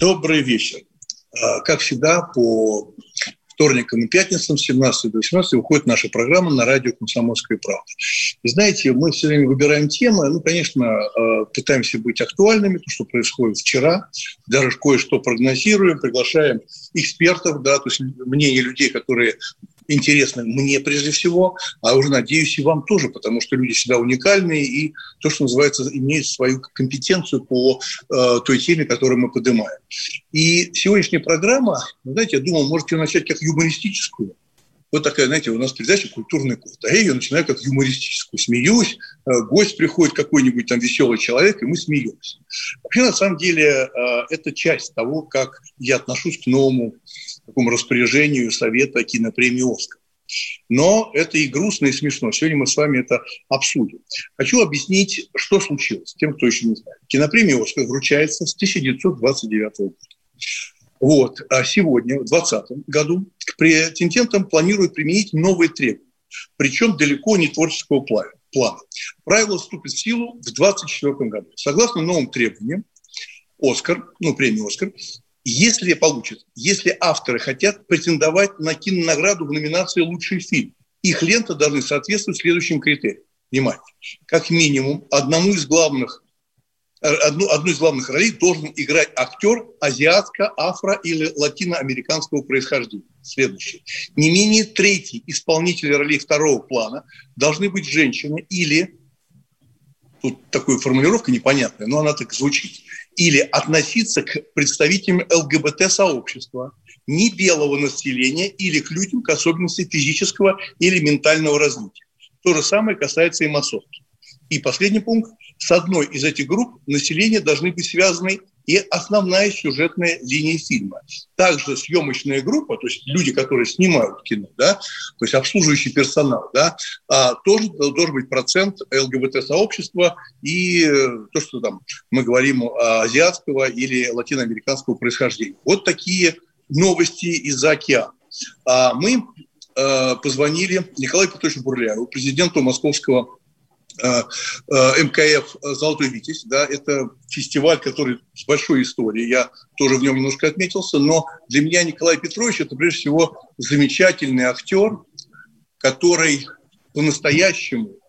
Добрый вечер. А, Как всегда, по вторникам и пятницам с 17 до 18 выходит наша программа на радио «Комсомольская правда». И знаете, мы все время выбираем темы, ну, конечно, э, пытаемся быть актуальными, то, что происходит вчера, даже кое-что прогнозируем, приглашаем экспертов, да, то есть мнение людей, которые интересны мне прежде всего, а уже, надеюсь, и вам тоже, потому что люди всегда уникальные и то, что называется, имеют свою компетенцию по э, той теме, которую мы поднимаем. И сегодняшняя программа, знаете, я думал, можете ее начать как юмористическую. Вот такая, знаете, у нас передача «Культурный код». А я ее начинаю как юмористическую. Смеюсь, э, гость приходит какой-нибудь там веселый человек, и мы смеемся. Вообще, на самом деле, э, это часть того, как я отношусь к новому такому распоряжению Совета кинопремии «Оскар». Но это и грустно, и смешно. Сегодня мы с вами это обсудим. Хочу объяснить, что случилось, тем, кто еще не знает. Кинопремия «Оскар» вручается с 1929 года. Вот. А сегодня, в 2020 году, к претендентам планируют применить новые требования. Причем далеко не творческого плана. Правило вступит в силу в 2024 году. Согласно новым требованиям, «Оскар», ну, премия «Оскар», если получат, если авторы хотят претендовать на кинонаграду в номинации «Лучший фильм», их ленты должны соответствовать следующим критериям. Внимание. Как минимум одному из главных одну, одну из главных ролей должен играть актер азиатско, афро- или латиноамериканского происхождения. Следующее. Не менее третий исполнитель ролей второго плана должны быть женщины или, тут такая формулировка непонятная, но она так звучит, или относиться к представителям ЛГБТ-сообщества, не белого населения или к людям к особенности физического или ментального развития. То же самое касается и массовки. И последний пункт. С одной из этих групп населения должны быть связаны и основная сюжетная линия фильма. Также съемочная группа, то есть люди, которые снимают кино, да, то есть обслуживающий персонал, да, а, тоже должен быть процент ЛГБТ-сообщества и э, то, что там мы говорим азиатского или латиноамериканского происхождения. Вот такие новости из-за океана. А мы э, позвонили Николаю Петровичу Бурляеву, президенту Московского МКФ «Золотой Витязь». Да, это фестиваль, который с большой историей. Я тоже в нем немножко отметился. Но для меня Николай Петрович – это прежде всего замечательный актер, который по-настоящему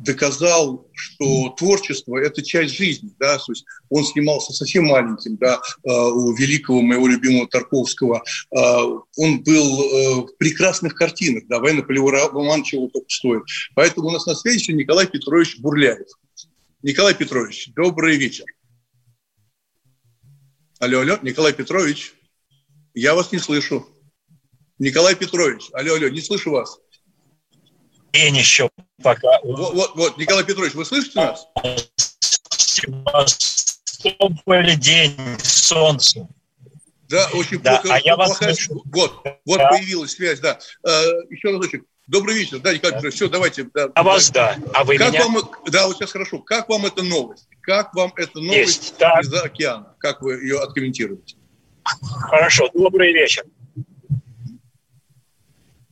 доказал, что творчество – это часть жизни. Да? То есть он снимался совсем маленьким, да, э, у великого моего любимого Тарковского. Э, он был э, в прекрасных картинах, да, военно-полевой роман чего только стоит. Поэтому у нас на связи еще Николай Петрович Бурляев. Николай Петрович, добрый вечер. Алло, алло, Николай Петрович, я вас не слышу. Николай Петрович, алло, алло, не слышу вас. День еще пока. Вот, вот, вот, Николай Петрович, вы слышите нас? Теплый день, солнце. Да, очень Да, плохо. а я вас слышу. Вот, вот Да. появилась связь, да. Э, еще разочек. Добрый вечер, да, Николай Петрович, все, давайте. Да, А вас да, а вы как меня? вам, да, вот сейчас хорошо. Как вам эта новость? Как вам эта новость Есть, из-за океана? Как вы ее откомментируете? Хорошо, добрый вечер.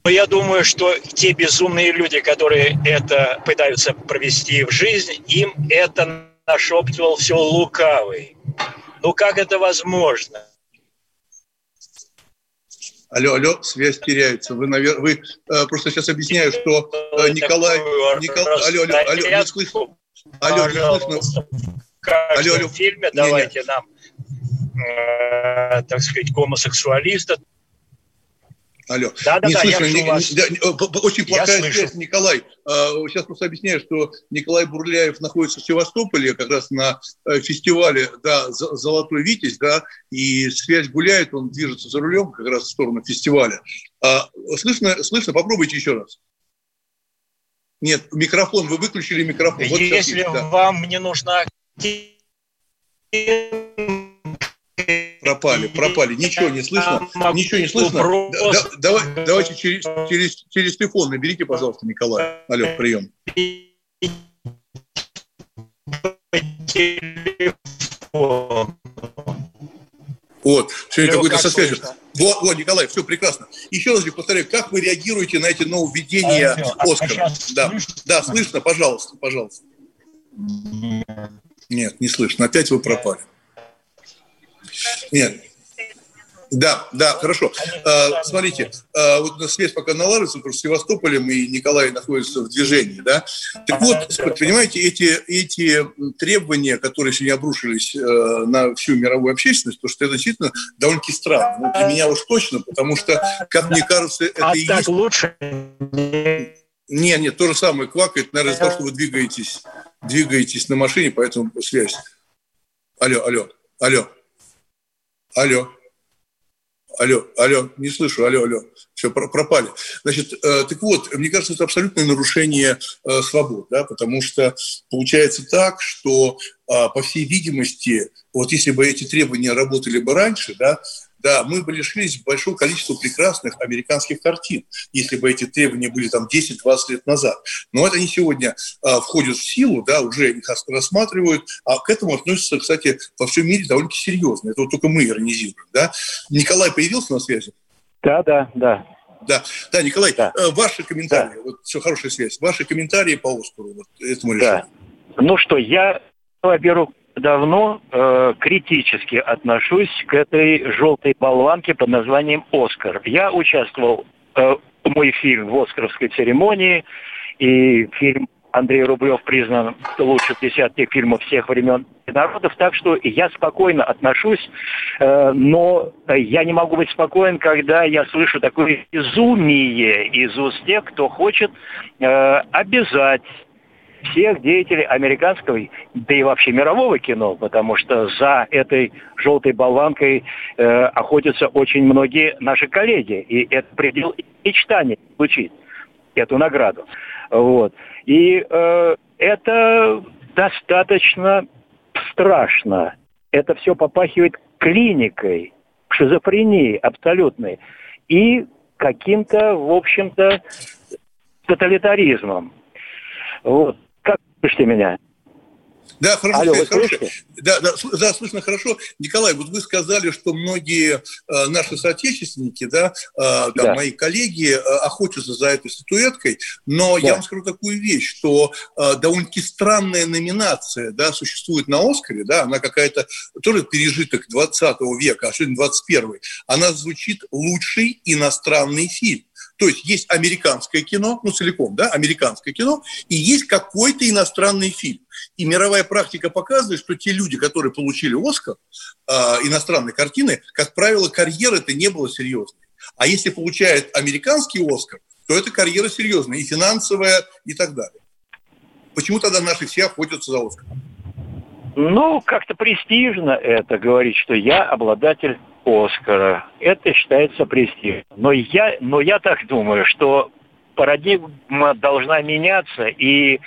Но я думаю, что те безумные люди, которые это пытаются провести в жизнь, им это нашептывал все лукавый. Ну как это возможно? Алло, алло, связь теряется. Вы, наверное, вы э, просто сейчас объясняю, что э, Николай, Николай, алло, алло, алло, не слышно. Алло, не слышно. Алло, алло. фильме давайте нам, э, так сказать, гомосексуалиста. Алло. Да-да-да, не я слышно. слышу Не- вас. не- да, очень Я плохая слышу. связь, Николай. Э, Сейчас просто объясняю, что Николай Бурляев находится в Севастополе, как раз на э, фестивале да, «З- «Золотой Витязь», да, и связь гуляет, он движется за рулем как раз в сторону фестиваля. А, Слышно? Слышно? Попробуйте еще раз. Нет, микрофон, вы выключили микрофон. Вот сейчас Если есть, да. вам не нужна Пропали, пропали. Ничего не слышно. Ничего не слышно. Да, да, давай, давайте через, через, через телефон наберите, пожалуйста, Николай. Алло, прием. Вот, сегодня какой-то со связью. Вот, вот, Николай, все прекрасно. Еще раз повторяю, как вы реагируете на эти нововведения а, Оскара? А да, слышно? да, слышно, пожалуйста, пожалуйста. Нет, не слышно. Опять вы пропали. Нет. Да, да, хорошо. А, смотрите, а, вот на связь пока налаживается, потому что Севастополем и Николай находятся в движении, да. Так вот, понимаете, эти, эти требования, которые сегодня обрушились э, на всю мировую общественность, то что это действительно довольно-таки странно. Ну, для меня уж точно, потому что, как мне кажется, это а и так есть... лучше? Нет, нет, то же самое квакает, наверное, из-за того, что вы двигаетесь, двигаетесь на машине, поэтому связь. Алло, алло, алло, алло. Алло, алло, не слышу, алло, алло, все, пропали. Значит, э, так вот, мне кажется, это абсолютное нарушение э, свобод, да, потому что получается так, что, э, по всей видимости, вот если бы эти требования работали бы раньше, да, да, мы бы лишились большого количества прекрасных американских картин, если бы эти требования были там 10-20 лет назад. Но это они сегодня а, входят в силу, да, уже их рассматривают, а к этому относятся, кстати, во всем мире довольно-таки серьезно. Это вот только мы иронизируем, да. Николай появился на связи? Да, да, да. Да, да, Николай, да. Э, ваши комментарии, да. вот все, хорошая связь, ваши комментарии по Оскару, вот этому решению. Да. Ну что, я, во-первых, давно э, критически отношусь к этой желтой болванке под названием «Оскар». Я участвовал, э, мой фильм в «Оскаровской церемонии», и фильм Андрей Рублев признан лучшим десятки фильмов всех времен и народов, так что я спокойно отношусь, э, но я не могу быть спокоен, когда я слышу такое безумие из уст тех, кто хочет э, обязать всех деятелей американского, да и вообще мирового кино, потому что за этой желтой болванкой э, охотятся очень многие наши коллеги, и это предел мечтания получить эту награду. Вот. И э, это достаточно страшно. Это все попахивает клиникой, шизофренией абсолютной и каким-то, в общем-то, тоталитаризмом. Вот. Слышите меня? Да, хорошо, Алло, хорошо. Да, да, да, слышно хорошо. Николай, вот вы сказали, что многие э, наши соотечественники, да, э, да, да. мои коллеги э, охотятся за этой статуэткой, но да. я вам скажу такую вещь, что э, довольно-таки странная номинация, да, существует на Оскаре, да, она какая-то тоже пережиток 20 века, а сегодня 21 она звучит «Лучший иностранный фильм». То есть есть американское кино, ну целиком, да, американское кино, и есть какой-то иностранный фильм. И мировая практика показывает, что те люди, которые получили Оскар э, иностранной картины, как правило, карьера это не была серьезной. А если получает американский Оскар, то это карьера серьезная, и финансовая, и так далее. Почему тогда наши все охотятся за Оскаром? Ну, как-то престижно это говорить, что я обладатель Оскара. Это считается престижным. Но я, но я так думаю, что парадигма должна меняться, и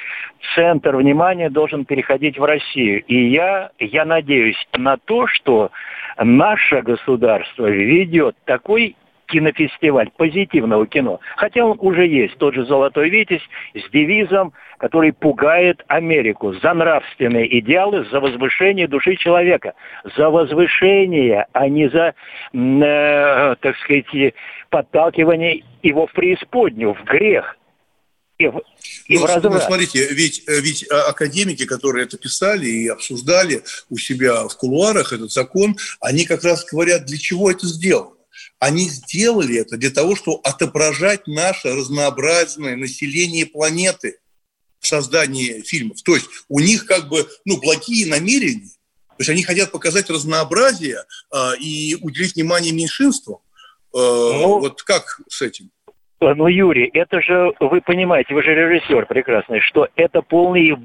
центр внимания должен переходить в Россию. И я, я надеюсь на то, что наше государство ведет такой кинофестиваль позитивного кино. Хотя он уже есть, тот же «Золотой Витязь» с девизом, который пугает Америку за нравственные идеалы, за возвышение души человека. За возвышение, а не за, э, так сказать, подталкивание его в преисподнюю, в грех. И в, и ну, в ну, смотрите, ведь, э, ведь э, академики, которые это писали и обсуждали у себя в кулуарах этот закон, они как раз говорят, для чего это сделано. Они сделали это для того, чтобы отображать наше разнообразное население планеты в создании фильмов. То есть у них как бы ну, благие намерения. То есть они хотят показать разнообразие э, и уделить внимание меньшинствам. Э, ну, вот как с этим? Ну, Юрий, это же, вы понимаете, вы же режиссер прекрасный, что это полный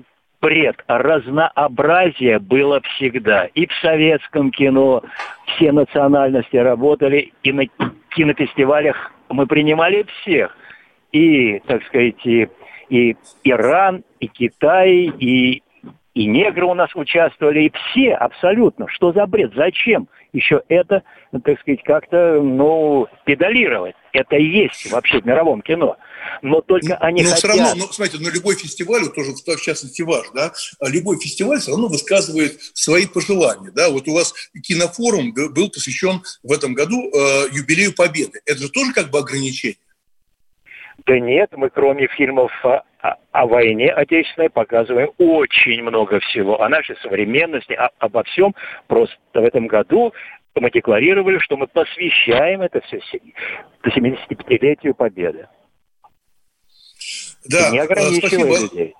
бред. Разнообразие было всегда. И в советском кино все национальности работали, и на кинофестивалях мы принимали всех. И, так сказать, и, и Иран, и Китай, и и негры у нас участвовали, и все абсолютно. Что за бред? Зачем еще это, так сказать, как-то, ну, педалировать? Это и есть вообще в мировом кино. Но только они но хотят... все равно, ну, смотрите, ну, любой фестиваль, вот тоже в частности ваш, да, любой фестиваль все равно высказывает свои пожелания, да. Вот у вас кинофорум был посвящен в этом году э, юбилею Победы. Это же тоже как бы ограничение. Да нет, мы кроме фильмов о, о войне отечественной показываем очень много всего. О нашей современности, о, обо всем. Просто в этом году мы декларировали, что мы посвящаем это все 75-летию Победы. Да, не ограничивая спасибо. людей.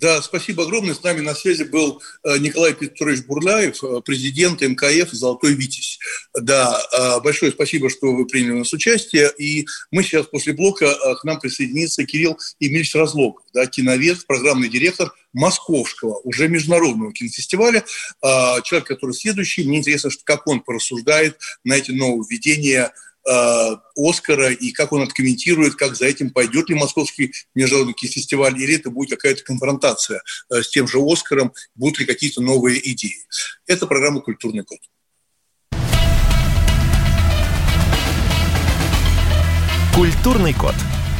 Да, спасибо огромное. С нами на связи был э, Николай Петрович Бурляев, э, президент МКФ «Золотой Витязь». Да, э, большое спасибо, что вы приняли у нас участие. И мы сейчас после блока к нам присоединится Кирилл Емельевич Разлогов, да, киновед, программный директор Московского, уже международного кинофестиваля. Человек, который следующий. Мне интересно, как он порассуждает на эти нововведения – Э, Оскара и как он откомментирует, как за этим пойдет ли Московский международный фестиваль, или это будет какая-то конфронтация э, с тем же Оскаром, будут ли какие-то новые идеи. Это программа «Культурный код». Культурный код.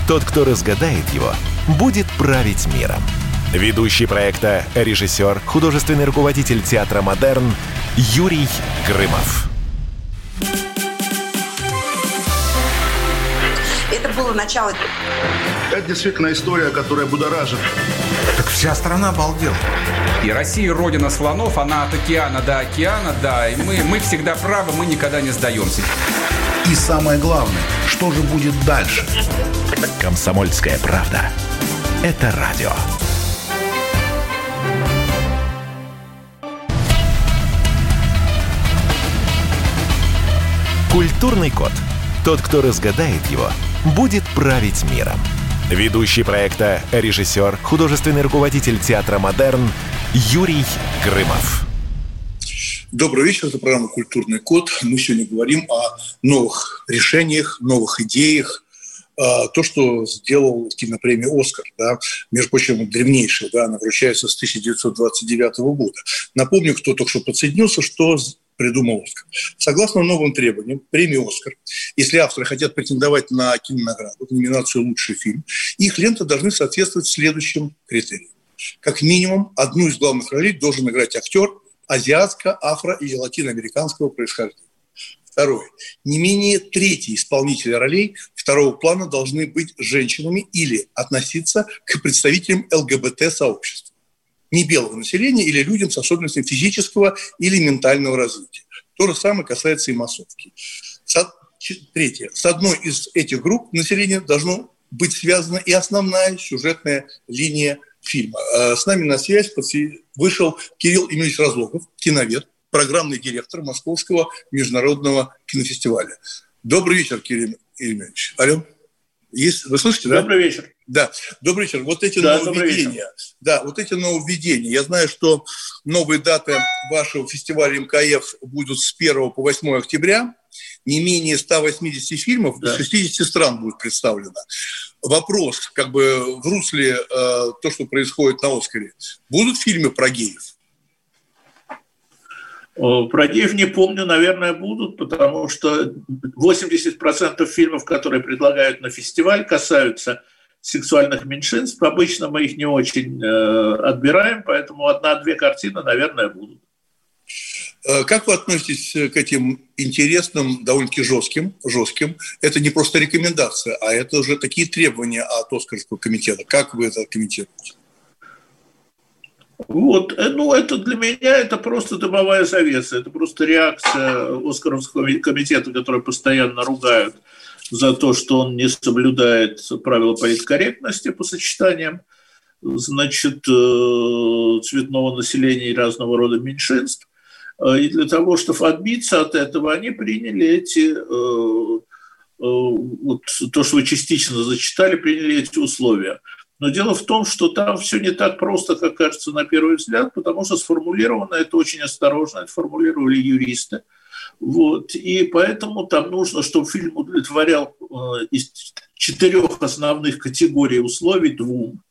Тот, кто разгадает его, будет править миром. Ведущий проекта, режиссер, художественный руководитель театра «Модерн» Юрий Грымов. Начало. Это действительно история, которая будоражит. Так вся страна обалдела. И Россия родина слонов, она от океана до океана, да. И мы, мы всегда правы, мы никогда не сдаемся. И самое главное, что же будет дальше? Комсомольская правда. Это радио. Культурный код. Тот, кто разгадает его – будет править миром. Ведущий проекта, режиссер, художественный руководитель театра «Модерн» Юрий Грымов. Добрый вечер, это программа «Культурный код». Мы сегодня говорим о новых решениях, новых идеях, а, то, что сделал кинопремия «Оскар», да, между прочим, древнейшая, да, она вручается с 1929 года. Напомню, кто только что подсоединился, что придумал Оскар. Согласно новым требованиям, премии «Оскар», если авторы хотят претендовать на кинонаграду, номинацию «Лучший фильм», их ленты должны соответствовать следующим критериям. Как минимум, одну из главных ролей должен играть актер азиатско-, афро- и латиноамериканского происхождения. Второе. Не менее трети исполнителя ролей второго плана должны быть женщинами или относиться к представителям ЛГБТ-сообщества не белого населения или людям с особенностями физического или ментального развития. То же самое касается и массовки. Третье. С одной из этих групп населения должно быть связана и основная сюжетная линия фильма. А с нами на связь вышел Кирилл Емельевич Разлогов, киновед, программный директор Московского международного кинофестиваля. Добрый вечер, Кирилл Емельевич. Алло. Есть, вы слышите, да? Добрый вечер. Да, добрый вечер. Вот эти да, нововведения. Да, вот эти нововведения. Я знаю, что новые даты вашего фестиваля МКФ будут с 1 по 8 октября. Не менее 180 фильмов да. 60 стран будет представлено. Вопрос, как бы в русле э, то, что происходит на Оскаре. Будут фильмы про геев? Про геев не помню, наверное, будут, потому что 80% фильмов, которые предлагают на фестиваль, касаются сексуальных меньшинств. Обычно мы их не очень э, отбираем, поэтому одна-две картины, наверное, будут. Э, как вы относитесь к этим интересным, довольно-таки жестким, жестким? Это не просто рекомендация, а это уже такие требования от Оскарского комитета. Как вы это комментируете? Вот, э, ну, это для меня это просто дымовая завеса, это просто реакция Оскаровского комитета, который постоянно ругают за то, что он не соблюдает правила политкорректности по сочетаниям, значит, э, цветного населения и разного рода меньшинств. Э, и для того, чтобы отбиться от этого, они приняли эти, вот то, что вы частично зачитали, приняли эти условия – но дело в том, что там все не так просто, как кажется на первый взгляд, потому что сформулировано это очень осторожно, это формулировали юристы. Вот. И поэтому там нужно, чтобы фильм удовлетворял э, из четырех основных категорий условий двум.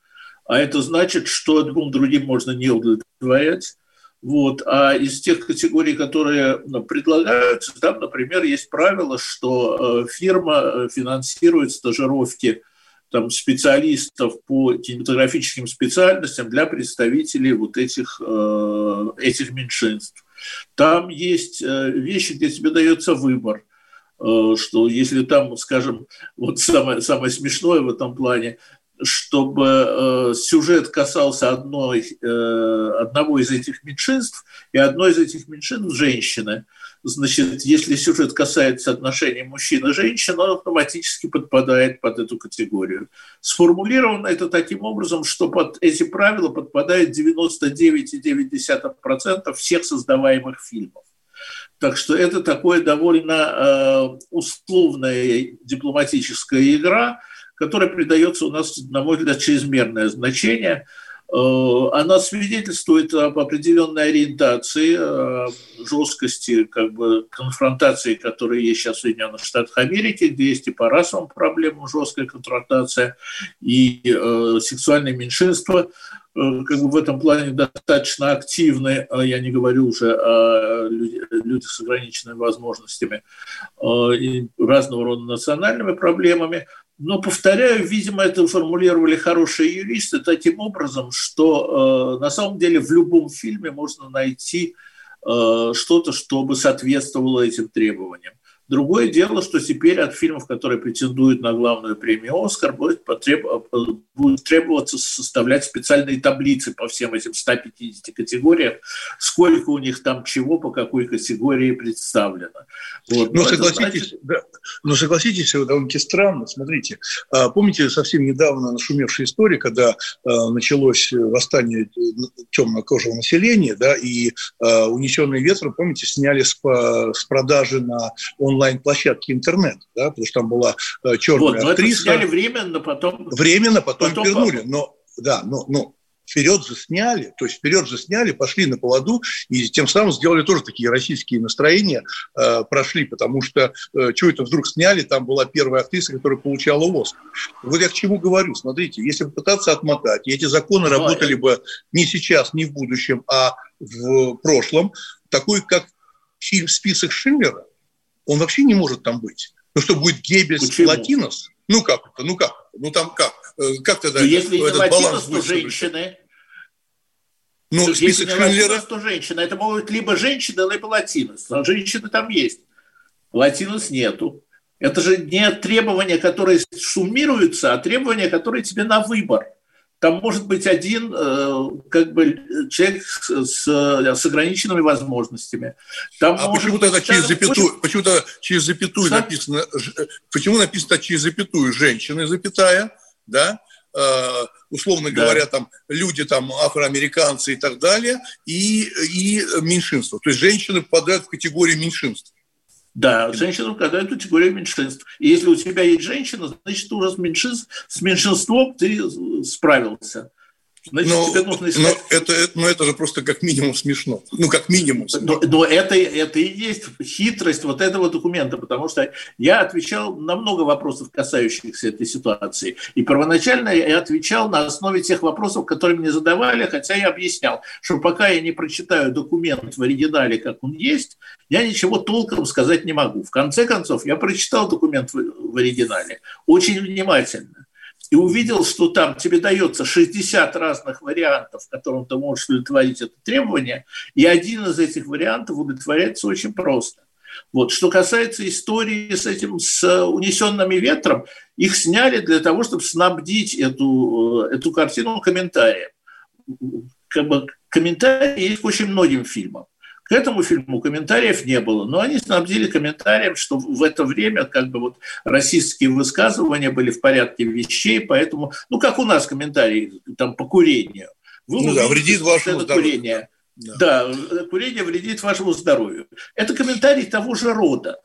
а это значит, что двум другим можно не удовлетворять. Вот. А из тех категорий, которые ну, предлагаются, там, например, есть правило, что э, фирма э, финансирует стажировки там, специалистов по кинематографическим специальностям для представителей вот этих, э, этих меньшинств. Там есть вещи, где тебе дается выбор что если там, скажем, вот самое, самое смешное в этом плане, чтобы э, сюжет касался одной, э, одного из этих меньшинств, и одной из этих меньшинств – женщины. Значит, если сюжет касается отношений мужчин и женщин, он автоматически подпадает под эту категорию. Сформулировано это таким образом, что под эти правила подпадает 99,9% всех создаваемых фильмов. Так что это такое довольно э, условная дипломатическая игра – которая придается у нас, на мой взгляд, чрезмерное значение. Э, она свидетельствует об определенной ориентации, э, жесткости как бы, конфронтации, которая есть сейчас в Соединенных Штатах Америки, где есть и по расовым проблемам жесткая конфронтация, и э, сексуальные меньшинства как бы в этом плане достаточно активны, я не говорю уже о людях с ограниченными возможностями, и разного рода национальными проблемами. Но, повторяю, видимо, это формулировали хорошие юристы таким образом, что э, на самом деле в любом фильме можно найти э, что-то, чтобы соответствовало этим требованиям. Другое дело, что теперь от фильмов, которые претендуют на главную премию «Оскар», будет, потреб... будет требоваться составлять специальные таблицы по всем этим 150 категориям, сколько у них там чего, по какой категории представлено. Вот. Но, Но согласитесь, значит... да, но согласитесь, это довольно-таки странно. Смотрите, а, помните совсем недавно нашумевшая история, когда а, началось восстание э, темнокожего населения, да, и а, «Унесенные ветром», помните, сняли с, с продажи на онлайн онлайн-площадке интернет, да, потому что там была э, черная вот, актриса. Сняли временно, потом... Временно, потом, потом вернули. Но, да, но, но вперед же сняли, то есть вперед же сняли, пошли на поводу, и тем самым сделали тоже такие российские настроения, э, прошли, потому что э, что это вдруг сняли, там была первая актриса, которая получала Оскар. Вот я к чему говорю, смотрите, если попытаться отмотать, и эти законы Давай. работали бы не сейчас, не в будущем, а в прошлом, такой как фильм «Список Шинлера», он вообще не может там быть. Ну что, будет Геббельс, Почему? Латинос? Ну как это? Ну как? Ну там как? Э, как тогда ну, если этот не баланс то женщины. Ну, то список если Шиндлера... Латинос, то женщина. Это могут либо женщина, либо латинос. А женщины там есть. Латинос нету. Это же не требования, которые суммируются, а требования, которые тебе на выбор там может быть один э, как бы человек с, с ограниченными возможностями. Там а почему тогда через запятую, будет... почему тогда через запятую Сам... написано, почему написано через запятую женщины, запятая, да, э, условно да. говоря, там люди там афроамериканцы и так далее, и, и меньшинство. То есть женщины попадают в категорию меньшинств. Да, женщина указывает категорию меньшинств. И если у тебя есть женщина, значит, уже с, меньшинств, с меньшинством ты справился. Значит, но, тебе нужно искать... но, это, но это же просто как минимум смешно. Ну, как минимум. Но, но это, это и есть хитрость вот этого документа, потому что я отвечал на много вопросов, касающихся этой ситуации. И первоначально я отвечал на основе тех вопросов, которые мне задавали, хотя я объяснял, что пока я не прочитаю документ в оригинале, как он есть, я ничего толком сказать не могу. В конце концов, я прочитал документ в оригинале очень внимательно и увидел, что там тебе дается 60 разных вариантов, которым ты можешь удовлетворить это требование, и один из этих вариантов удовлетворяется очень просто. Вот. Что касается истории с этим, с унесенными ветром, их сняли для того, чтобы снабдить эту, эту картину комментарием. Как бы комментарии есть к очень многим фильмам. К этому фильму комментариев не было, но они снабдили комментарием, что в это время как бы вот российские высказывания были в порядке вещей, поэтому, ну как у нас комментарии там по курению. Вы ну да, вредит вашему здоровью. Да. да, курение вредит вашему здоровью. Это комментарий того же рода.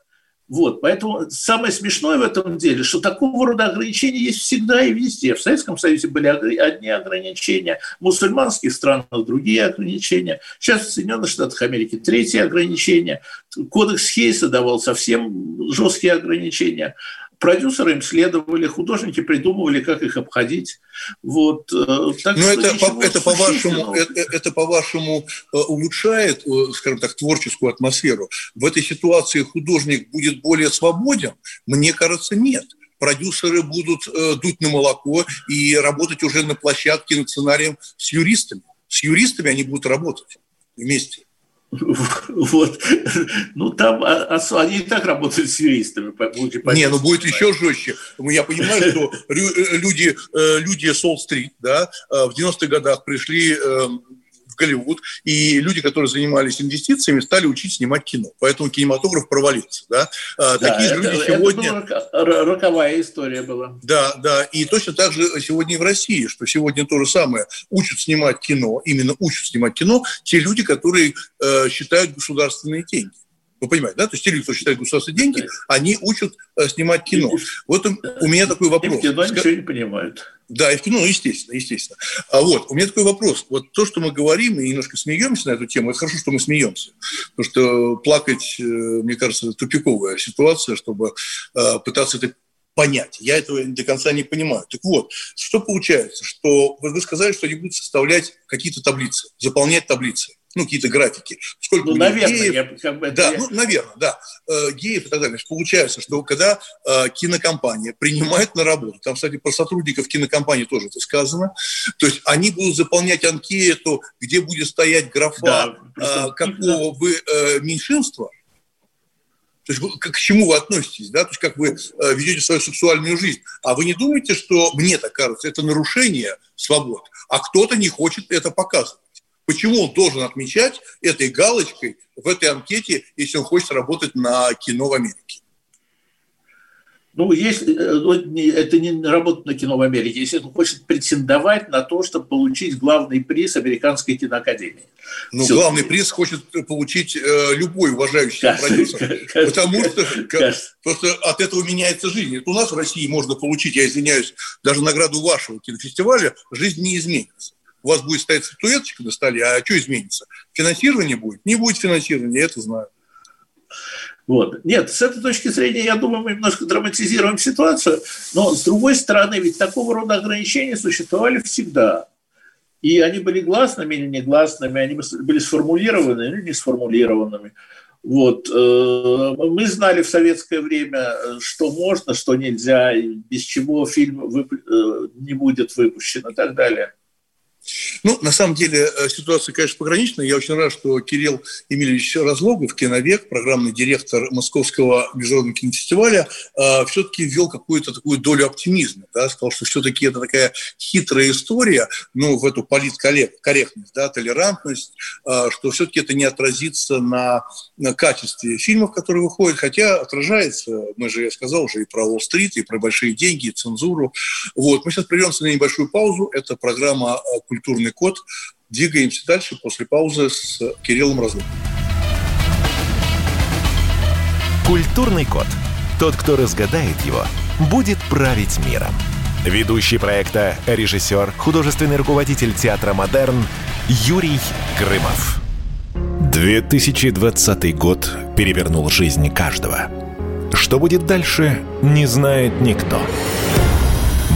Вот, поэтому самое смешное в этом деле, что такого рода ограничения есть всегда и везде. В Советском Союзе были одни ограничения, в мусульманских странах другие ограничения. Сейчас в Соединенных Штатах Америки третье ограничение. Кодекс Хейса давал совсем жесткие ограничения. Продюсеры им следовали, художники придумывали, как их обходить. Вот. Э, так Но это, по, это, по-вашему, это, это по-вашему э, улучшает, скажем так, творческую атмосферу? В этой ситуации художник будет более свободен? Мне кажется, нет продюсеры будут э, дуть на молоко и работать уже на площадке над сценарием с юристами. С юристами они будут работать вместе. Вот. Ну, там а, а, они и так работают с юристами. Не, ну будет еще жестче. Я понимаю, что э, люди, э, люди Солл-стрит да, в 90-х годах пришли эм, в Голливуд, и люди, которые занимались инвестициями, стали учить снимать кино. Поэтому кинематограф провалился. Да? А, да, Такие же люди это сегодня... Это роковая история была. Да, да. И точно так же сегодня и в России, что сегодня то же самое. Учат снимать кино, именно учат снимать кино те люди, которые э, считают государственные деньги. Вы понимаете, да? То есть те люди, кто считают государственные деньги, они учат э, снимать кино. Вот у меня такой вопрос. И в кино ничего не понимают. Да, и в кино, ну, естественно, естественно. А вот, у меня такой вопрос. Вот то, что мы говорим и немножко смеемся на эту тему, это хорошо, что мы смеемся. Потому что плакать, э, мне кажется, это тупиковая ситуация, чтобы э, пытаться это понять. Я этого до конца не понимаю. Так вот, что получается? Что вы сказали, что они будут составлять какие-то таблицы, заполнять таблицы ну, какие-то графики. Сколько ну, наверное, геев, я, как бы да, я... ну, наверное, да, э, геев и так далее. Получается, что когда э, кинокомпания принимает на работу, там, кстати, про сотрудников кинокомпании тоже это сказано, то есть они будут заполнять анкету, где будет стоять графа да, э, какого вы э, меньшинства, то есть к чему вы относитесь, да, то есть как вы ведете свою сексуальную жизнь. А вы не думаете, что, мне так кажется, это нарушение свобод, а кто-то не хочет это показывать. Почему он должен отмечать этой галочкой в этой анкете, если он хочет работать на кино в Америке? Ну, если э, ну, это не работа на кино в Америке, если он хочет претендовать на то, чтобы получить главный приз Американской киноакадемии. Ну, Все. главный приз хочет получить э, любой уважающий кажется, продюсер, кажется, потому что кажется. просто от этого меняется жизнь. Это у нас в России можно получить, я извиняюсь, даже награду вашего кинофестиваля, жизнь не изменится у вас будет стоять статуэточка на столе, а что изменится? Финансирование будет? Не будет финансирования, я это знаю. Вот. Нет, с этой точки зрения, я думаю, мы немножко драматизируем ситуацию, но с другой стороны, ведь такого рода ограничения существовали всегда. И они были гласными или негласными, они были сформулированы или не сформулированными. Вот. Э, мы знали в советское время, что можно, что нельзя, без чего фильм э, не будет выпущен и так далее. Ну, на самом деле, э, ситуация, конечно, пограничная. Я очень рад, что Кирилл Емельевич Разлогов, киновек, программный директор Московского международного кинофестиваля, э, все-таки ввел какую-то такую долю оптимизма. Да? Сказал, что все-таки это такая хитрая история, ну, в эту политкорректность, да, толерантность, э, что все-таки это не отразится на, на качестве фильмов, которые выходят, хотя отражается, мы же, я сказал уже и про Уолл-стрит, и про большие деньги, и цензуру. Вот. Мы сейчас прервемся на небольшую паузу. Это программа культурный код. Двигаемся дальше после паузы с Кириллом Разлом. Культурный код. Тот, кто разгадает его, будет править миром. Ведущий проекта, режиссер, художественный руководитель театра «Модерн» Юрий Грымов. 2020 год перевернул жизнь каждого. Что будет дальше, не знает никто.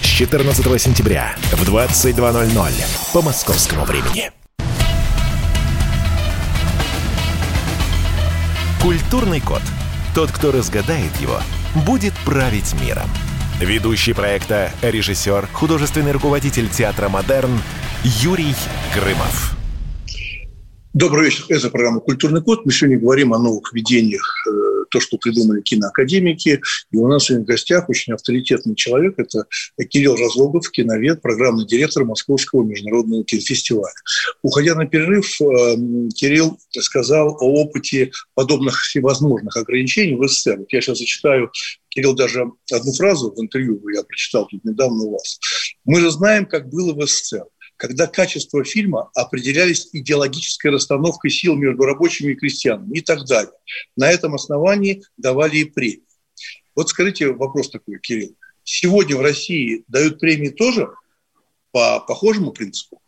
с 14 сентября в 22.00 по московскому времени. Культурный код. Тот, кто разгадает его, будет править миром. Ведущий проекта, режиссер, художественный руководитель театра «Модерн» Юрий Грымов. Добрый вечер. Это программа «Культурный код». Мы сегодня говорим о новых видениях э, то, что придумали киноакадемики. И у нас в гостях очень авторитетный человек. Это Кирилл Разлогов, киновед, программный директор Московского международного кинофестиваля. Уходя на перерыв, э, Кирилл сказал о опыте подобных всевозможных ограничений в СССР. Вот я сейчас зачитаю Кирилл даже одну фразу в интервью я прочитал тут недавно у вас. Мы же знаем, как было в СССР когда качество фильма определялись идеологической расстановкой сил между рабочими и крестьянами и так далее. На этом основании давали и премии. Вот скажите вопрос такой, Кирилл. Сегодня в России дают премии тоже по похожему принципу?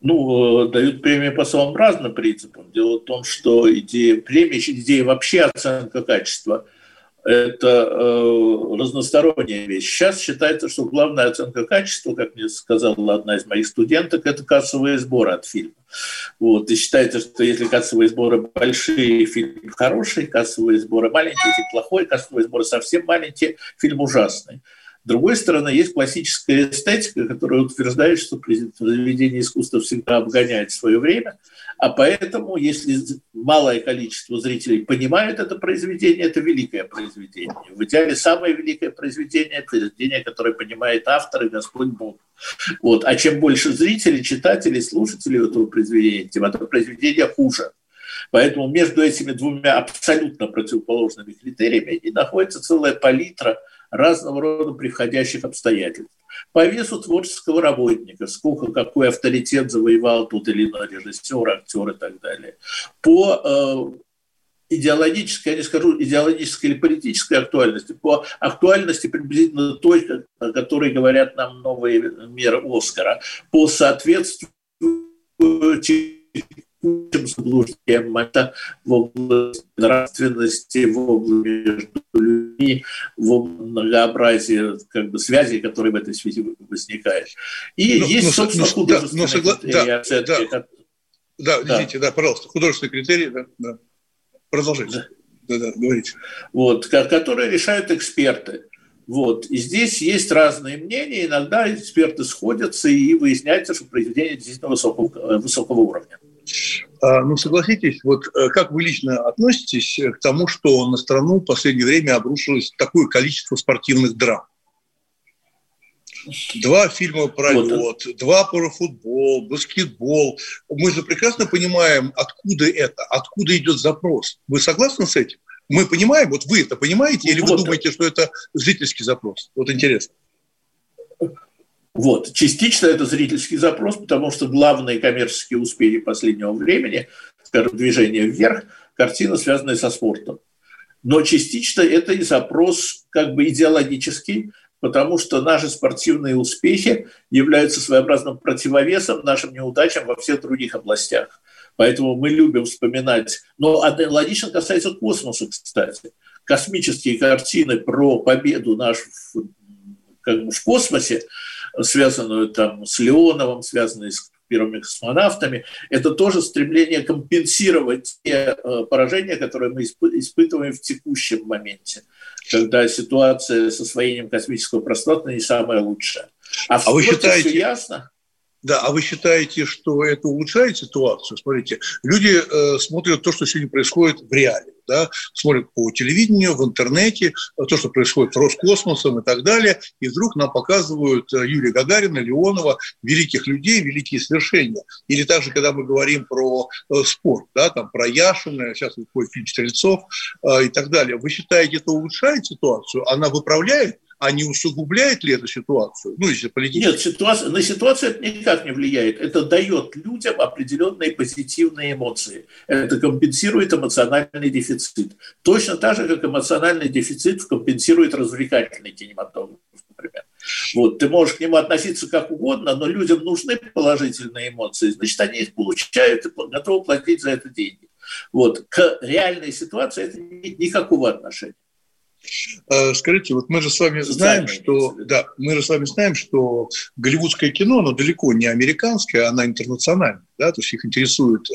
Ну, э, дают премии по самым разным принципам. Дело в том, что идея премии, идея вообще оценка качества – это э, разносторонняя вещь. Сейчас считается, что главная оценка качества, как мне сказала одна из моих студенток, это кассовые сборы от фильма. Вот. И считается, что если кассовые сборы большие, фильм хороший, кассовые сборы маленькие, фильм плохой, кассовые сборы совсем маленькие, фильм ужасный. Другой стороны, есть классическая эстетика, которая утверждает, что произведение искусства всегда обгоняет свое время, а поэтому, если малое количество зрителей понимают это произведение, это великое произведение. В идеале самое великое произведение – произведение, которое понимает автор и Господь Бог. Вот. А чем больше зрителей, читателей, слушателей этого произведения, тем это произведение хуже. Поэтому между этими двумя абсолютно противоположными критериями и находится целая палитра – разного рода приходящих обстоятельств. По весу творческого работника, сколько, какой авторитет завоевал тот или иной режиссер, актер и так далее. По э, идеологической, я не скажу идеологической или политической актуальности, по актуальности приблизительно той, о которой говорят нам новые меры Оскара, по соответствию текущим заблуждениям, это в области нравственности, в области между людьми, в многообразии как бы, связей, которые в этой связи возникают. И но, есть, но, собственно, но, художественные да, согла... критерии да, оценки. Да, да, да, извините, да, пожалуйста, художественные критерии, да, да. Продолжите. Да. Да, да, говорите. Вот, которые решают эксперты. Вот. И здесь есть разные мнения. Иногда эксперты сходятся и выясняется, что произведение действительно высокого, высокого уровня. А, ну, согласитесь, вот э, как вы лично относитесь к тому, что на страну в последнее время обрушилось такое количество спортивных драм? Два фильма про вот. лед, два про футбол, баскетбол. Мы же прекрасно понимаем, откуда это, откуда идет запрос. Вы согласны с этим? Мы понимаем, вот вы это понимаете, или вот. вы думаете, что это зрительский запрос? Вот интересно. Вот. Частично это зрительский запрос, потому что главные коммерческие успехи последнего времени, скажем, движение вверх, картина, связанная со спортом. Но частично это и запрос как бы идеологический, потому что наши спортивные успехи являются своеобразным противовесом нашим неудачам во всех других областях. Поэтому мы любим вспоминать. Но аналогично касается космоса, кстати. Космические картины про победу нашу как бы в космосе связанную там с Леоновым, связанную с первыми космонавтами, это тоже стремление компенсировать те э, поражения, которые мы испытываем в текущем моменте, когда ситуация с освоением космического пространства не самая лучшая. А, а вы считаете, все ясно? Да, а вы считаете, что это улучшает ситуацию? Смотрите, люди э, смотрят то, что сегодня происходит в реале, да, смотрят по телевидению, в интернете, то, что происходит с Роскосмосом и так далее, и вдруг нам показывают э, Юрия Гагарина, Леонова, великих людей, великие свершения. Или также, когда мы говорим про э, спорт, да, там, про Яшина, сейчас выходит фильм «Стрельцов» э, и так далее. Вы считаете, это улучшает ситуацию? Она выправляет? А не усугубляет ли это ситуацию? Ну, если политически... Нет, ситуация, на ситуацию это никак не влияет. Это дает людям определенные позитивные эмоции. Это компенсирует эмоциональный дефицит. Точно так же, как эмоциональный дефицит компенсирует развлекательный кинематограф, например. Вот, ты можешь к нему относиться как угодно, но людям нужны положительные эмоции, значит, они их получают и готовы платить за это деньги. Вот, к реальной ситуации это никакого отношения. Э, скажите, вот мы же с вами знаем, что да, мы же с вами знаем, что голливудское кино, оно далеко не американское, оно интернациональное, да, то есть их интересует э,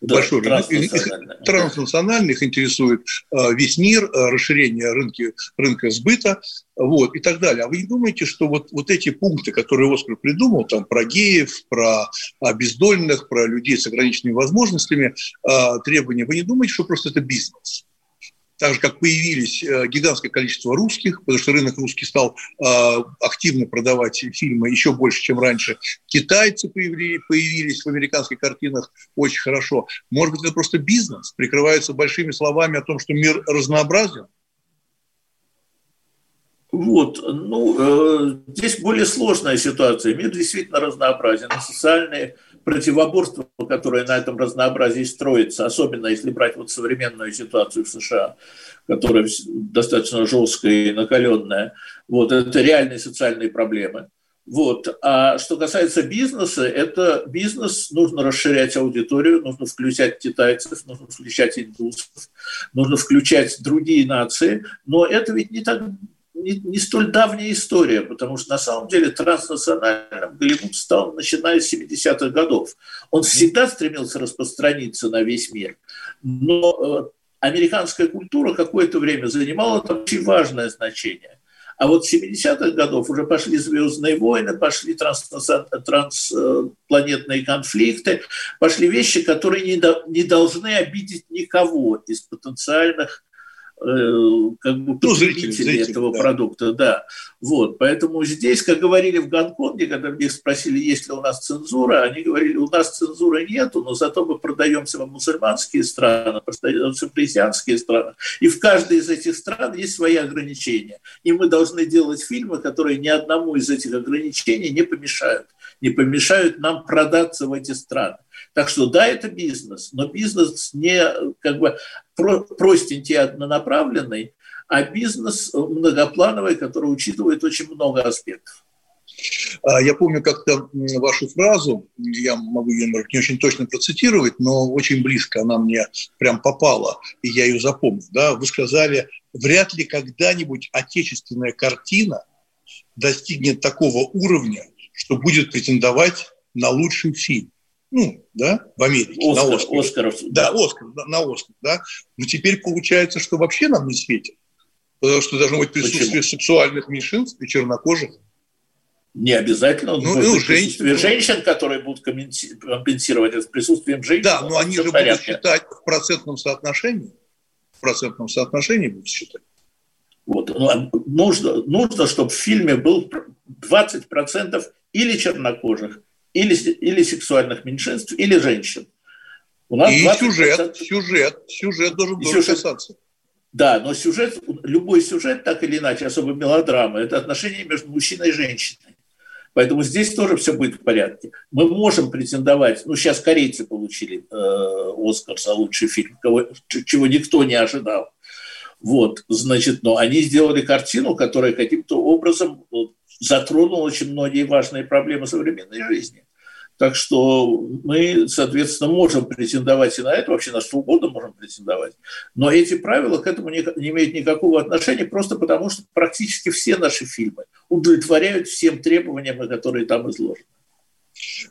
да, большой транснациональный. Их, транснациональный, их интересует э, весь мир, э, расширение рынки, рынка сбыта, вот, и так далее. А вы не думаете, что вот, вот эти пункты, которые Оскар придумал, там, про геев, про обездоленных, про людей с ограниченными возможностями, э, требования, вы не думаете, что просто это бизнес? Так же, как появились э, гигантское количество русских, потому что рынок русский стал э, активно продавать фильмы еще больше, чем раньше. Китайцы появились, в американских картинах очень хорошо. Может быть, это просто бизнес, прикрывается большими словами о том, что мир разнообразен? Вот, ну, э, здесь более сложная ситуация. Мир действительно разнообразен. Социальные противоборство, которое на этом разнообразии строится, особенно если брать вот современную ситуацию в США, которая достаточно жесткая и накаленная, вот, это реальные социальные проблемы. Вот. А что касается бизнеса, это бизнес, нужно расширять аудиторию, нужно включать китайцев, нужно включать индусов, нужно включать другие нации, но это ведь не так не, не столь давняя история, потому что на самом деле транснациональным Голливуд стал начиная с 70-х годов. Он всегда стремился распространиться на весь мир, но э, американская культура какое-то время занимала там очень важное значение. А вот с 70-х годов уже пошли «Звездные войны», пошли транспланетные конфликты, пошли вещи, которые не, не должны обидеть никого из потенциальных как бы потребители ну, зрители, этого да. продукта, да. Вот, поэтому здесь, как говорили в Гонконге, когда мне спросили, есть ли у нас цензура, они говорили, у нас цензуры нету, но зато мы продаемся в мусульманские страны, продаемся в христианские страны, и в каждой из этих стран есть свои ограничения, и мы должны делать фильмы, которые ни одному из этих ограничений не помешают, не помешают нам продаться в эти страны. Так что да, это бизнес, но бизнес не как бы простенький, однонаправленный, а бизнес многоплановый, который учитывает очень много аспектов. А, я помню как-то вашу фразу, я могу ее, может, не очень точно процитировать, но очень близко она мне прям попала, и я ее запомнил. Да? Вы сказали, вряд ли когда-нибудь отечественная картина достигнет такого уровня, что будет претендовать на лучший фильм ну, да, в Америке. Оскар, на Оскар. Оскаров. Да, Оскар, на, на Оскар, да. Но теперь получается, что вообще нам не светит. Потому что должно быть присутствие Почему? сексуальных меньшинств и чернокожих. Не обязательно. Ну, ну, женщин, женщин, которые будут компенсировать это присутствием женщин. Да, но они же будут считать в процентном соотношении. В процентном соотношении будут считать. Вот. Ну, а нужно, нужно, чтобы в фильме был 20% или чернокожих, или, или сексуальных меньшинств, или женщин. У нас и 20%... сюжет, сюжет, сюжет должен был сюжет... касаться. Да, но сюжет, любой сюжет, так или иначе, особо мелодрама, это отношение между мужчиной и женщиной. Поэтому здесь тоже все будет в порядке. Мы можем претендовать, ну сейчас корейцы получили э, Оскар за лучший фильм, кого, чего никто не ожидал. Вот, значит, но они сделали картину, которая каким-то образом затронула очень многие важные проблемы современной жизни. Так что мы, соответственно, можем претендовать и на это, вообще на что угодно можем претендовать. Но эти правила к этому не, не имеют никакого отношения, просто потому что практически все наши фильмы удовлетворяют всем требованиям, которые там изложены.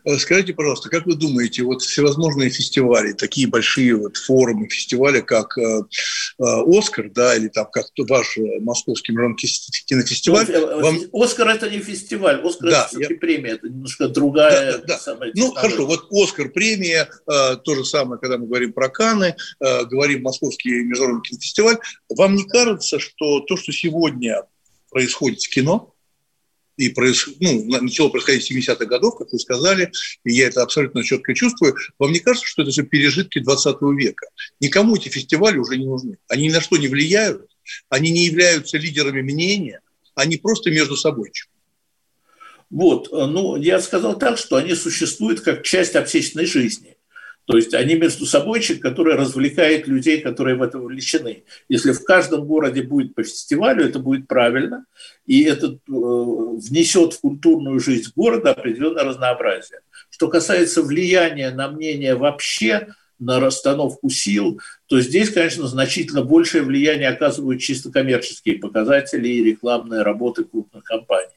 Э, скажите, пожалуйста, как вы думаете, вот всевозможные фестивали, такие большие вот форумы, фестивали, как э, э, «Оскар», да, или там как ваш московский международный кинофестиваль? Ну, вам... «Оскар» – это не фестиваль, «Оскар» да, – это все-таки я... премия, это немножко другая. Да, да, самая ну, хорошо, вот «Оскар» премия, то же самое, когда мы говорим про Каны, говорим «Московский международный кинофестиваль». Вам не кажется, что то, что сегодня происходит в кино – и проис... ну, начало происходить в 70-х годов, как вы сказали, и я это абсолютно четко чувствую. Вам не кажется, что это все пережитки 20 века? Никому эти фестивали уже не нужны. Они ни на что не влияют, они не являются лидерами мнения, они просто между собой. Вот, ну, я сказал так, что они существуют как часть общественной жизни. То есть они между собойчик, который развлекает людей, которые в это вовлечены. Если в каждом городе будет по фестивалю, это будет правильно, и это э, внесет в культурную жизнь города определенное разнообразие. Что касается влияния на мнение вообще, на расстановку сил, то здесь, конечно, значительно большее влияние оказывают чисто коммерческие показатели и рекламные работы крупных компаний.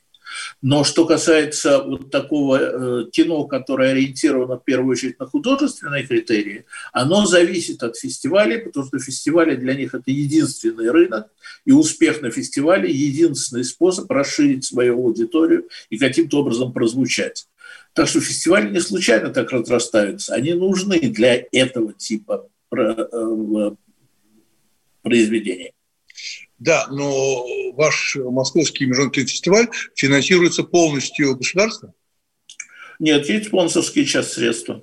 Но что касается вот такого э, кино, которое ориентировано в первую очередь на художественные критерии, оно зависит от фестивалей, потому что фестивали для них это единственный рынок, и успех на фестивале – единственный способ расширить свою аудиторию и каким-то образом прозвучать. Так что фестивали не случайно так разрастаются. Они нужны для этого типа э, произведений. Да, но ваш Московский международный фестиваль финансируется полностью государством? Нет, есть спонсорские часть средства.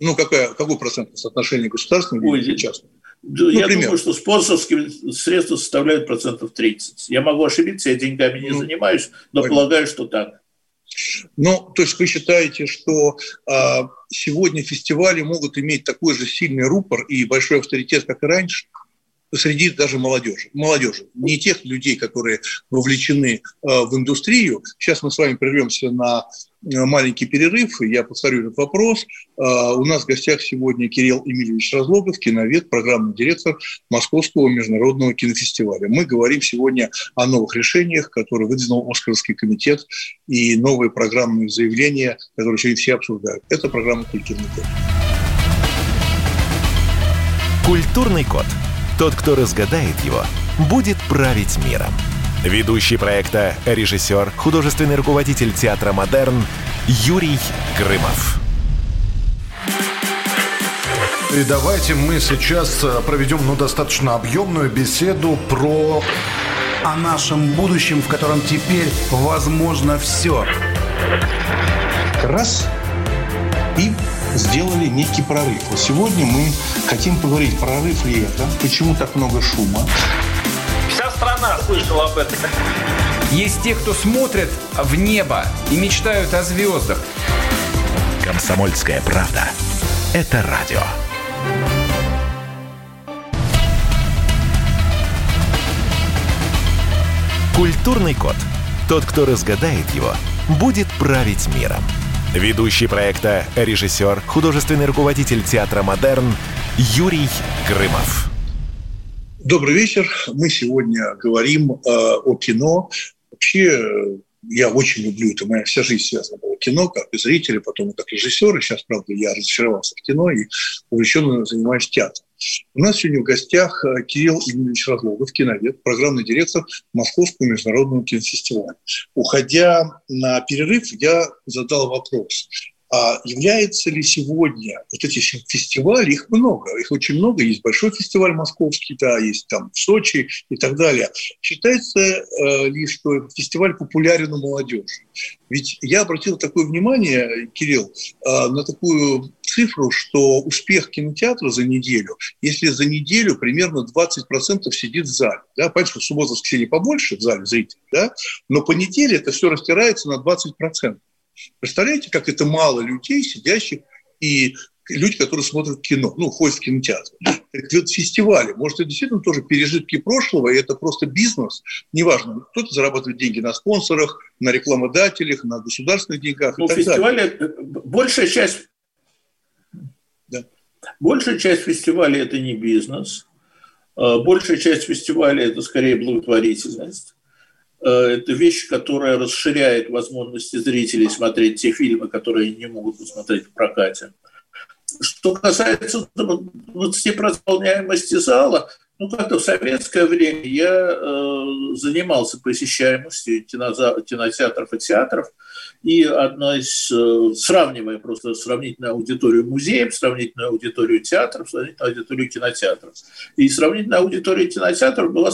Ну, какое, какое процентное соотношение государственного и частного? Ну, я пример. думаю, что спонсорские средства составляют процентов 30. Я могу ошибиться, я деньгами не ну, занимаюсь, но понятно. полагаю, что так. Ну, то есть вы считаете, что а, сегодня фестивали могут иметь такой же сильный рупор и большой авторитет, как и раньше? Среди даже молодежи. Молодежи, не тех людей, которые вовлечены э, в индустрию. Сейчас мы с вами прервемся на э, маленький перерыв, и я повторю этот вопрос. Э, у нас в гостях сегодня Кирилл Эмильевич Разлогов, киновед, программный директор Московского международного кинофестиваля. Мы говорим сегодня о новых решениях, которые выдвинул Оскаровский комитет, и новые программные заявления, которые сегодня все обсуждают. Это программа «Культурный код». Культурный код. Тот, кто разгадает его, будет править миром. Ведущий проекта, режиссер, художественный руководитель театра «Модерн» Юрий Грымов. И давайте мы сейчас э, проведем ну, достаточно объемную беседу про о нашем будущем, в котором теперь возможно все. Раз и сделали некий прорыв. Вот сегодня мы хотим поговорить, прорыв ли это, почему так много шума. Вся страна слышала об этом. Есть те, кто смотрят в небо и мечтают о звездах. Комсомольская правда. Это радио. Культурный код. Тот, кто разгадает его, будет править миром. Ведущий проекта, режиссер, художественный руководитель театра «Модерн» Юрий Грымов. Добрый вечер. Мы сегодня говорим э, о кино. Вообще, я очень люблю это. Моя вся жизнь связана была кино, как и зрители, потом и как режиссер. И сейчас, правда, я разочаровался в кино и увлеченно занимаюсь театром. У нас сегодня в гостях э, Кирилл Ильич Разлогов, киновед, программный директор Московского международного кинофестиваля. Уходя на перерыв, я задал вопрос. А является ли сегодня вот эти фестивали, их много, их очень много, есть большой фестиваль московский, да, есть там в Сочи и так далее. Считается э, ли, что фестиваль популярен у молодежи? Ведь я обратил такое внимание, Кирилл, э, на такую цифру, что успех кинотеатра за неделю, если за неделю примерно 20% сидит в зале, да, понятно, что в субботу, побольше в зале зрителей, да, но по неделе это все растирается на 20%. Представляете, как это мало людей, сидящих и люди, которые смотрят кино, ну, ходят в кинотеатр. Это фестивали. Может, это действительно тоже пережитки прошлого, и это просто бизнес. Неважно, кто-то зарабатывает деньги на спонсорах, на рекламодателях, на государственных деньгах. Ну, фестивали, далее. большая часть да. Большая часть фестиваля – это не бизнес. А большая часть фестиваля – это скорее благотворительность. Э, это вещь, которая расширяет возможности зрителей смотреть те фильмы, которые не могут посмотреть в прокате. Что касается 20% заполняемости зала, ну, как-то в советское время я э, занимался посещаемостью кинотеатров и театров, и одна из, э, сравнивая просто сравнительную аудиторию музеев, сравнительную аудиторию театров, сравнительную аудиторию кинотеатров. И сравнительная аудитория кинотеатров была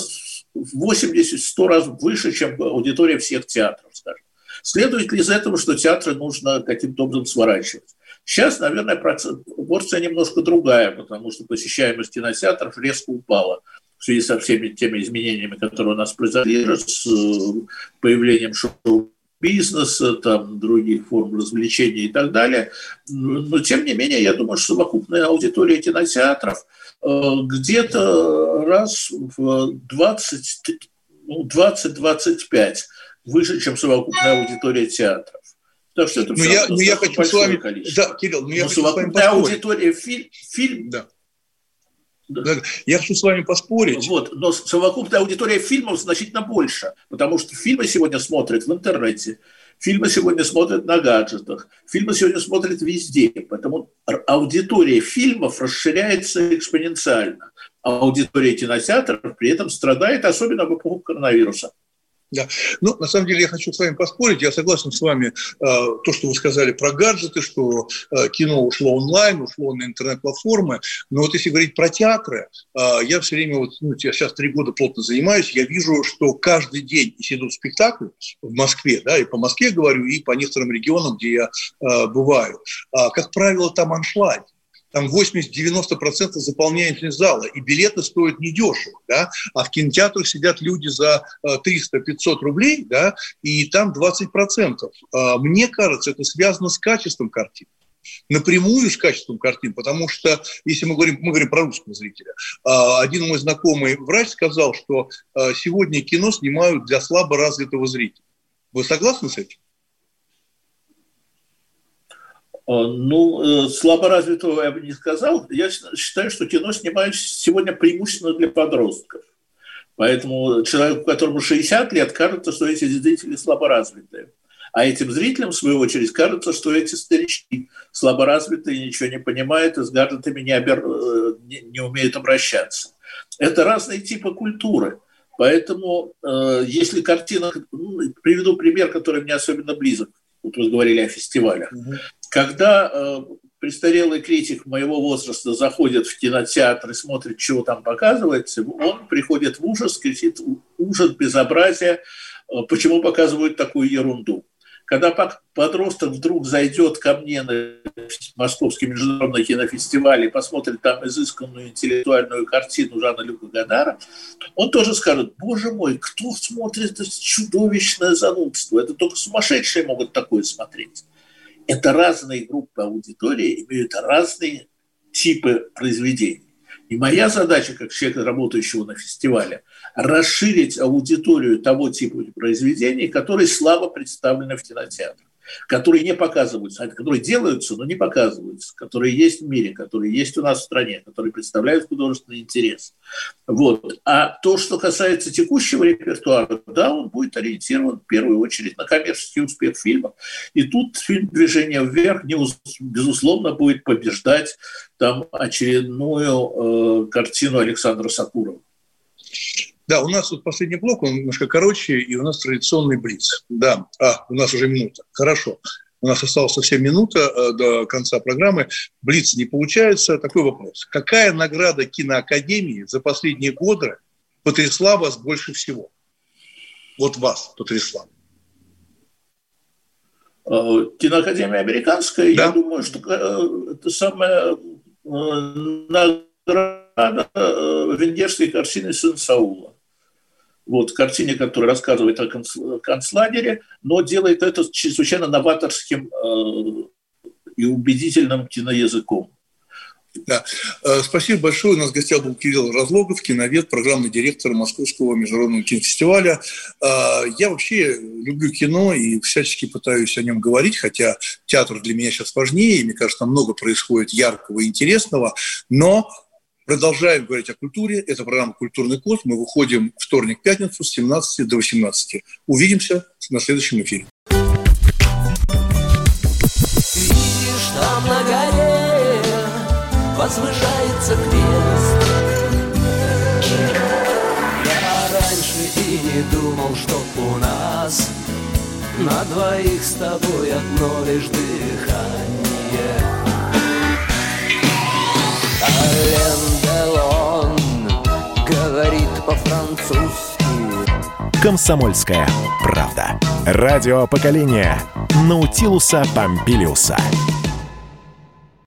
80-100 раз выше, чем аудитория всех театров, скажем. Следует ли из этого, что театры нужно каким-то образом сворачивать? Сейчас, наверное, порция немножко другая, потому что посещаемость кинотеатров резко упала в связи со всеми теми изменениями, которые у нас произошли, с э, появлением шоу бизнеса, там, других форм развлечений и так далее. Но, тем не менее, я думаю, что совокупная аудитория кинотеатров где-то раз в 20, ну, 20-25 выше, чем совокупная аудитория театров. Так что это ну, я, ну, я хочу с вами... Количество. Да, Кирилл, ну, я Но хочу совокупная с вами аудитория фильм, фильм да. Да. Я хочу с вами поспорить. Вот, но совокупная аудитория фильмов значительно больше, потому что фильмы сегодня смотрят в интернете, фильмы сегодня смотрят на гаджетах, фильмы сегодня смотрят везде, поэтому аудитория фильмов расширяется экспоненциально, а аудитория кинотеатров при этом страдает, особенно в эпоху коронавируса. Да. Ну, на самом деле, я хочу с вами поспорить. Я согласен с вами, э, то, что вы сказали про гаджеты, что э, кино ушло онлайн, ушло на интернет-платформы. Но вот если говорить про театры, э, я все время, вот, ну, я сейчас три года плотно занимаюсь, я вижу, что каждый день, если идут спектакли в Москве, да, и по Москве говорю, и по некоторым регионам, где я э, бываю, э, как правило, там аншлаг там 80-90% заполняемость зала, и билеты стоят недешево, да, а в кинотеатрах сидят люди за 300-500 э, рублей, да, и там 20%. А, мне кажется, это связано с качеством картин напрямую с качеством картин, потому что, если мы говорим, мы говорим про русского зрителя, а, один мой знакомый врач сказал, что а, сегодня кино снимают для слабо развитого зрителя. Вы согласны с этим? Э, ну, э, слаборазвитого я бы не сказал. Я считаю, что кино снимают сегодня преимущественно для подростков. Поэтому человеку, которому 60 лет, кажется, что эти зрители слаборазвитые. А этим зрителям, в свою очередь, кажется, что эти старички слаборазвитые, ничего не понимают и с гаджетами не, обер... Э, не, не умеют обращаться. Это разные типы культуры. Поэтому, э, если картина... Ну, приведу пример, который мне особенно близок. Вот вы говорили о фестивалях. Угу. Когда э, престарелый критик моего возраста заходит в кинотеатр и смотрит, чего там показывается, он приходит в ужас, кричит ужас, безобразие, э, почему показывают такую ерунду. Когда подросток вдруг зайдет ко мне на Московский международный кинофестиваль и посмотрит там изысканную интеллектуальную картину Жана Люка Гадара, он тоже скажет, боже мой, кто смотрит это чудовищное занудство? Это только сумасшедшие могут такое смотреть это разные группы аудитории, имеют разные типы произведений. И моя задача, как человека, работающего на фестивале, расширить аудиторию того типа произведений, которые слабо представлены в кинотеатре которые не показываются, а которые делаются, но не показываются, которые есть в мире, которые есть у нас в стране, которые представляют художественный интерес. Вот. А то, что касается текущего репертуара, да, он будет ориентирован в первую очередь на коммерческий успех фильма. И тут фильм «Движение вверх» безусловно будет побеждать там очередную э, картину Александра Сакурова. Да, у нас вот последний блок, он немножко короче, и у нас традиционный блиц. Да, а, у нас уже минута. Хорошо. У нас осталась совсем минута э, до конца программы. Блиц не получается. Такой вопрос. Какая награда киноакадемии за последние годы потрясла вас больше всего? Вот вас потрясла. Э, киноакадемия американская, да. я думаю, что э, это самая награда венгерской картины «Сын Саула» вот, картине, которая рассказывает о концлагере, но делает это чрезвычайно новаторским э, и убедительным киноязыком. Да. Э, спасибо большое. У нас в гостях был Кирилл Разлогов, киновед, программный директор Московского международного кинофестиваля. Э, я вообще люблю кино и всячески пытаюсь о нем говорить, хотя театр для меня сейчас важнее, и мне кажется, там много происходит яркого и интересного, но Продолжаем говорить о культуре. Это программа «Культурный код». Мы выходим вторник-пятницу с 17 до 18. Увидимся на следующем эфире. Видишь, там на горе возвышается крест. Я раньше и не думал, что у нас на двоих с тобой одно лишь дыхание. Ален Делон говорит по-французски. Комсомольская правда. Радио поколения Наутилуса Помпилиуса.